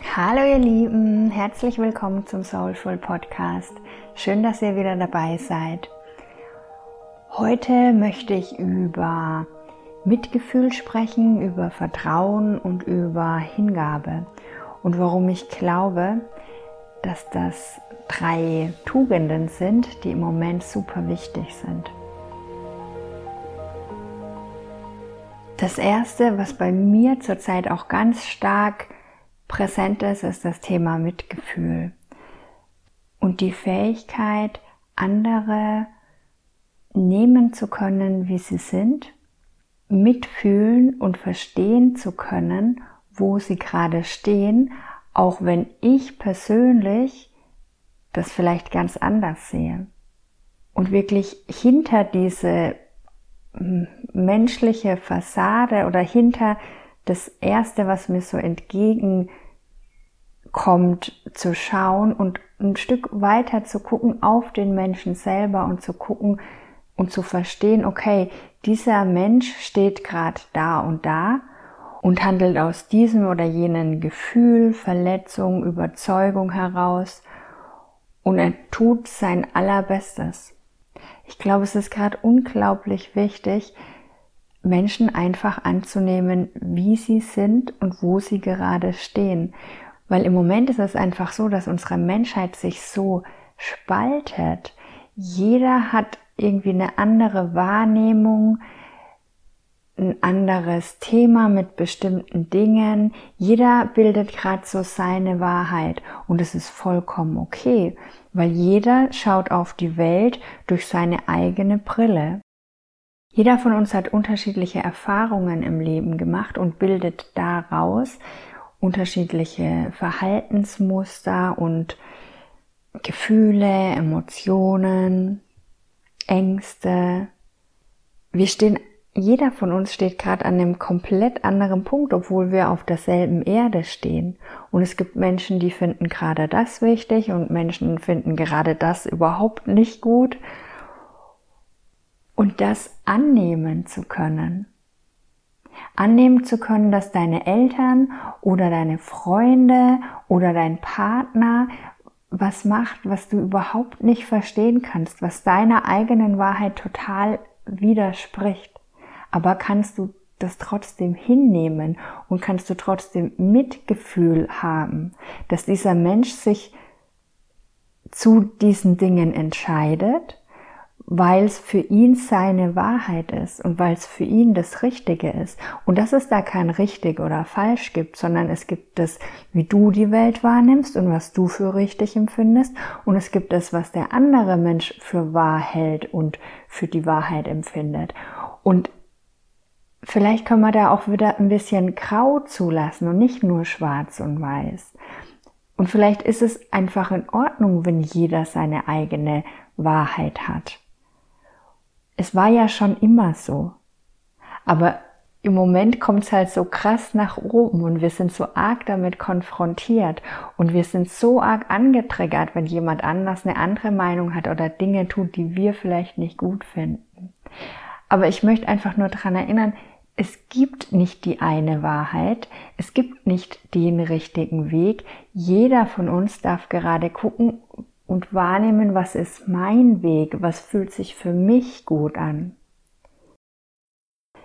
Hallo ihr Lieben, herzlich willkommen zum Soulful Podcast. Schön, dass ihr wieder dabei seid. Heute möchte ich über Mitgefühl sprechen, über Vertrauen und über Hingabe und warum ich glaube, dass das drei Tugenden sind, die im Moment super wichtig sind. Das erste, was bei mir zurzeit auch ganz stark präsent ist, ist das Thema Mitgefühl und die Fähigkeit, andere nehmen zu können, wie sie sind, mitfühlen und verstehen zu können, wo sie gerade stehen, auch wenn ich persönlich das vielleicht ganz anders sehe. Und wirklich hinter diese menschliche Fassade oder hinter das Erste, was mir so entgegenkommt, zu schauen und ein Stück weiter zu gucken auf den Menschen selber und zu gucken und zu verstehen, okay, dieser Mensch steht gerade da und da und handelt aus diesem oder jenen Gefühl, Verletzung, Überzeugung heraus und er tut sein allerbestes. Ich glaube, es ist gerade unglaublich wichtig, Menschen einfach anzunehmen, wie sie sind und wo sie gerade stehen. Weil im Moment ist es einfach so, dass unsere Menschheit sich so spaltet. Jeder hat irgendwie eine andere Wahrnehmung, ein anderes Thema mit bestimmten Dingen. Jeder bildet gerade so seine Wahrheit und es ist vollkommen okay, weil jeder schaut auf die Welt durch seine eigene Brille. Jeder von uns hat unterschiedliche Erfahrungen im Leben gemacht und bildet daraus unterschiedliche Verhaltensmuster und Gefühle, Emotionen, Ängste. Wir stehen jeder von uns steht gerade an einem komplett anderen Punkt, obwohl wir auf derselben Erde stehen. Und es gibt Menschen, die finden gerade das wichtig und Menschen finden gerade das überhaupt nicht gut. Und das annehmen zu können. Annehmen zu können, dass deine Eltern oder deine Freunde oder dein Partner was macht, was du überhaupt nicht verstehen kannst, was deiner eigenen Wahrheit total widerspricht. Aber kannst du das trotzdem hinnehmen und kannst du trotzdem Mitgefühl haben, dass dieser Mensch sich zu diesen Dingen entscheidet, weil es für ihn seine Wahrheit ist und weil es für ihn das Richtige ist. Und dass es da kein richtig oder falsch gibt, sondern es gibt das, wie du die Welt wahrnimmst und was du für richtig empfindest. Und es gibt das, was der andere Mensch für wahr hält und für die Wahrheit empfindet. Und vielleicht können wir da auch wieder ein bisschen grau zulassen und nicht nur schwarz und weiß. Und vielleicht ist es einfach in Ordnung, wenn jeder seine eigene Wahrheit hat. Es war ja schon immer so. Aber im Moment kommt es halt so krass nach oben und wir sind so arg damit konfrontiert und wir sind so arg angetriggert, wenn jemand anders eine andere Meinung hat oder Dinge tut, die wir vielleicht nicht gut finden. Aber ich möchte einfach nur daran erinnern, es gibt nicht die eine Wahrheit, es gibt nicht den richtigen Weg. Jeder von uns darf gerade gucken und wahrnehmen, was ist mein Weg, was fühlt sich für mich gut an.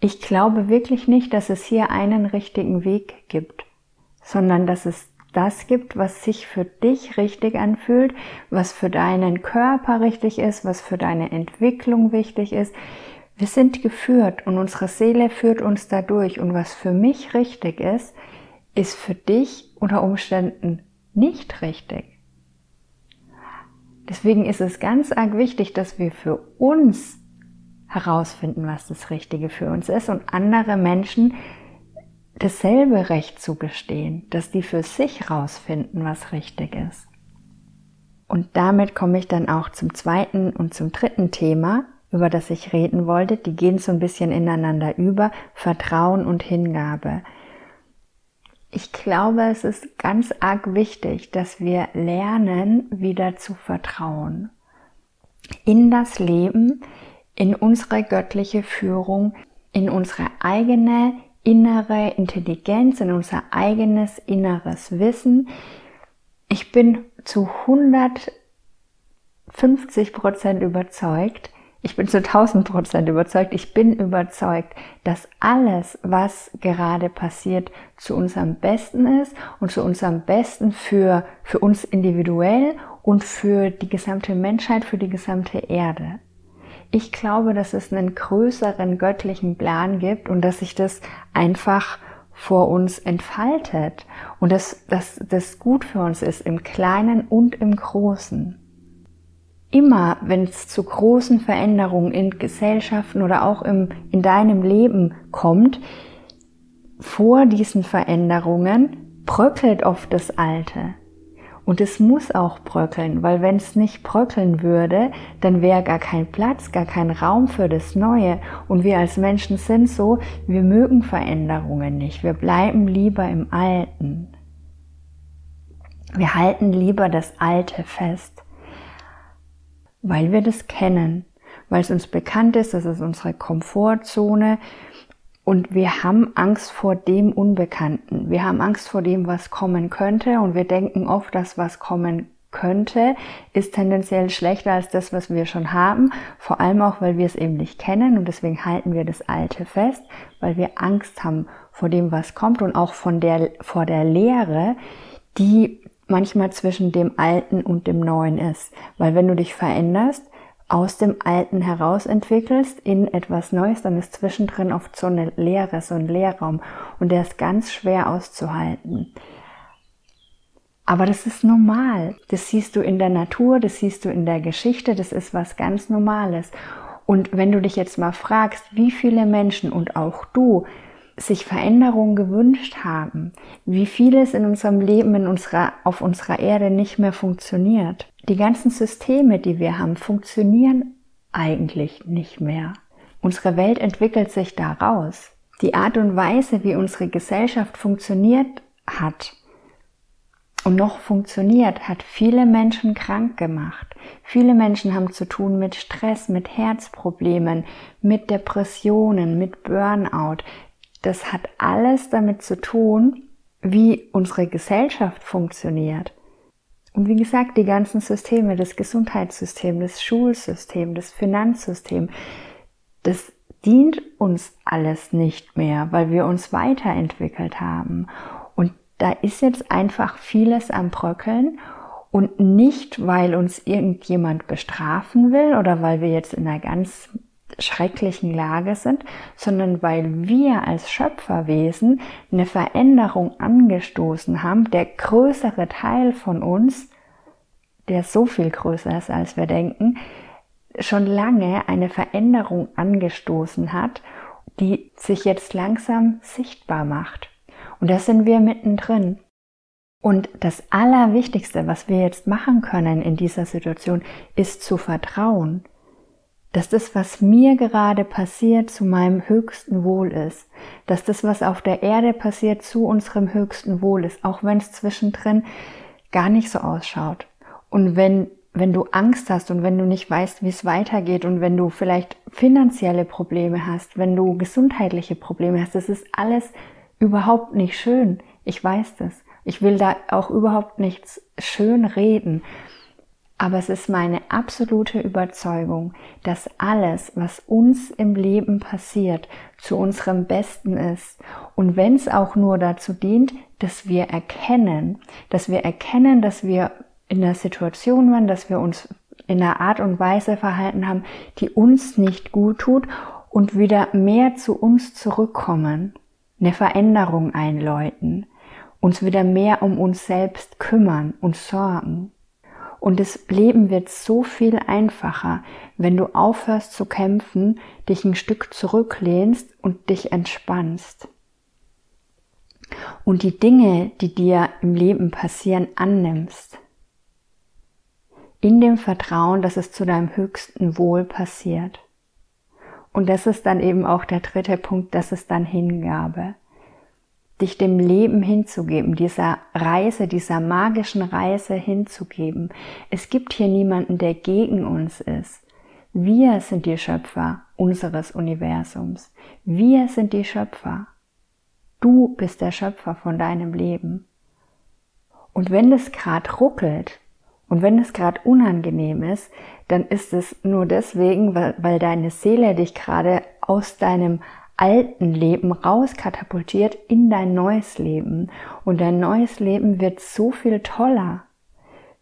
Ich glaube wirklich nicht, dass es hier einen richtigen Weg gibt, sondern dass es das gibt, was sich für dich richtig anfühlt, was für deinen Körper richtig ist, was für deine Entwicklung wichtig ist. Wir sind geführt und unsere Seele führt uns dadurch. Und was für mich richtig ist, ist für dich unter Umständen nicht richtig. Deswegen ist es ganz arg wichtig, dass wir für uns herausfinden, was das Richtige für uns ist und andere Menschen dasselbe Recht zugestehen, dass die für sich herausfinden, was richtig ist. Und damit komme ich dann auch zum zweiten und zum dritten Thema, über das ich reden wollte, die gehen so ein bisschen ineinander über, Vertrauen und Hingabe. Ich glaube, es ist ganz arg wichtig, dass wir lernen, wieder zu vertrauen. In das Leben, in unsere göttliche Führung, in unsere eigene innere Intelligenz, in unser eigenes inneres Wissen. Ich bin zu 150 Prozent überzeugt, ich bin zu 1000 Prozent überzeugt, ich bin überzeugt, dass alles, was gerade passiert, zu unserem Besten ist und zu unserem Besten für, für uns individuell und für die gesamte Menschheit, für die gesamte Erde. Ich glaube, dass es einen größeren göttlichen Plan gibt und dass sich das einfach vor uns entfaltet und dass, dass das gut für uns ist im Kleinen und im Großen. Immer, wenn es zu großen Veränderungen in Gesellschaften oder auch im, in deinem Leben kommt, vor diesen Veränderungen bröckelt oft das Alte. Und es muss auch bröckeln, weil wenn es nicht bröckeln würde, dann wäre gar kein Platz, gar kein Raum für das Neue. Und wir als Menschen sind so, wir mögen Veränderungen nicht. Wir bleiben lieber im Alten. Wir halten lieber das Alte fest, weil wir das kennen, weil es uns bekannt ist, das ist unsere Komfortzone, und wir haben Angst vor dem Unbekannten. Wir haben Angst vor dem, was kommen könnte. Und wir denken oft, dass was kommen könnte, ist tendenziell schlechter als das, was wir schon haben. Vor allem auch, weil wir es eben nicht kennen. Und deswegen halten wir das Alte fest, weil wir Angst haben vor dem, was kommt und auch von der, vor der Lehre, die manchmal zwischen dem Alten und dem Neuen ist. Weil wenn du dich veränderst, aus dem Alten heraus entwickelst in etwas Neues, dann ist zwischendrin oft so eine Leere, so ein Leerraum und der ist ganz schwer auszuhalten. Aber das ist normal. Das siehst du in der Natur, das siehst du in der Geschichte, das ist was ganz Normales. Und wenn du dich jetzt mal fragst, wie viele Menschen und auch du sich Veränderungen gewünscht haben, wie vieles in unserem Leben in unserer, auf unserer Erde nicht mehr funktioniert, die ganzen Systeme, die wir haben, funktionieren eigentlich nicht mehr. Unsere Welt entwickelt sich daraus. Die Art und Weise, wie unsere Gesellschaft funktioniert hat und noch funktioniert, hat viele Menschen krank gemacht. Viele Menschen haben zu tun mit Stress, mit Herzproblemen, mit Depressionen, mit Burnout. Das hat alles damit zu tun, wie unsere Gesellschaft funktioniert. Und wie gesagt, die ganzen Systeme, das Gesundheitssystem, das Schulsystem, das Finanzsystem, das dient uns alles nicht mehr, weil wir uns weiterentwickelt haben. Und da ist jetzt einfach vieles am Bröckeln und nicht, weil uns irgendjemand bestrafen will oder weil wir jetzt in einer ganz schrecklichen Lage sind, sondern weil wir als Schöpferwesen eine Veränderung angestoßen haben, der größere Teil von uns, der so viel größer ist, als wir denken, schon lange eine Veränderung angestoßen hat, die sich jetzt langsam sichtbar macht. Und da sind wir mittendrin. Und das Allerwichtigste, was wir jetzt machen können in dieser Situation, ist zu vertrauen dass das, was mir gerade passiert, zu meinem höchsten Wohl ist, dass das, was auf der Erde passiert, zu unserem höchsten Wohl ist, auch wenn es zwischendrin gar nicht so ausschaut. Und wenn, wenn du Angst hast und wenn du nicht weißt, wie es weitergeht und wenn du vielleicht finanzielle Probleme hast, wenn du gesundheitliche Probleme hast, das ist alles überhaupt nicht schön. Ich weiß das. Ich will da auch überhaupt nichts schön reden. Aber es ist meine absolute Überzeugung, dass alles, was uns im Leben passiert, zu unserem Besten ist. Und wenn es auch nur dazu dient, dass wir erkennen, dass wir erkennen, dass wir in der Situation waren, dass wir uns in einer Art und Weise verhalten haben, die uns nicht gut tut und wieder mehr zu uns zurückkommen, eine Veränderung einläuten, uns wieder mehr um uns selbst kümmern und sorgen. Und das Leben wird so viel einfacher, wenn du aufhörst zu kämpfen, dich ein Stück zurücklehnst und dich entspannst. Und die Dinge, die dir im Leben passieren, annimmst. In dem Vertrauen, dass es zu deinem höchsten Wohl passiert. Und das ist dann eben auch der dritte Punkt, das ist dann Hingabe dich dem Leben hinzugeben, dieser Reise, dieser magischen Reise hinzugeben. Es gibt hier niemanden, der gegen uns ist. Wir sind die Schöpfer unseres Universums. Wir sind die Schöpfer. Du bist der Schöpfer von deinem Leben. Und wenn es gerade ruckelt und wenn es gerade unangenehm ist, dann ist es nur deswegen, weil, weil deine Seele dich gerade aus deinem alten Leben rauskatapultiert in dein neues Leben. Und dein neues Leben wird so viel toller,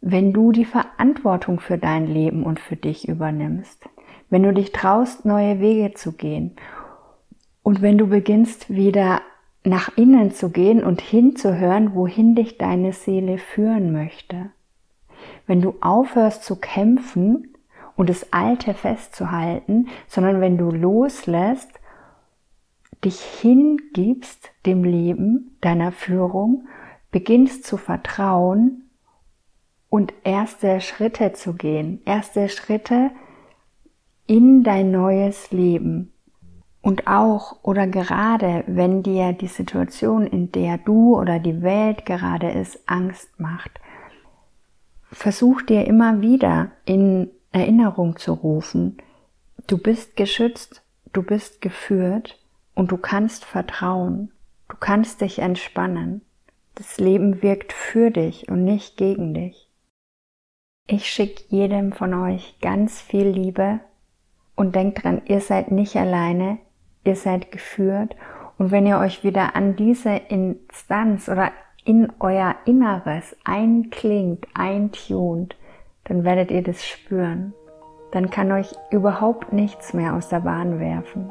wenn du die Verantwortung für dein Leben und für dich übernimmst. Wenn du dich traust, neue Wege zu gehen. Und wenn du beginnst, wieder nach innen zu gehen und hinzuhören, wohin dich deine Seele führen möchte. Wenn du aufhörst zu kämpfen und das Alte festzuhalten, sondern wenn du loslässt dich hingibst dem Leben, deiner Führung, beginnst zu vertrauen und erste Schritte zu gehen, erste Schritte in dein neues Leben. Und auch oder gerade, wenn dir die Situation, in der du oder die Welt gerade ist, Angst macht, versuch dir immer wieder in Erinnerung zu rufen, du bist geschützt, du bist geführt und du kannst vertrauen, du kannst dich entspannen. Das Leben wirkt für dich und nicht gegen dich. Ich schicke jedem von euch ganz viel Liebe und denkt dran, ihr seid nicht alleine, ihr seid geführt und wenn ihr euch wieder an diese Instanz oder in euer Inneres einklingt, eintunt, dann werdet ihr das spüren. Dann kann euch überhaupt nichts mehr aus der Bahn werfen.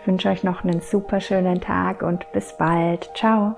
Ich wünsche euch noch einen super schönen Tag und bis bald. Ciao.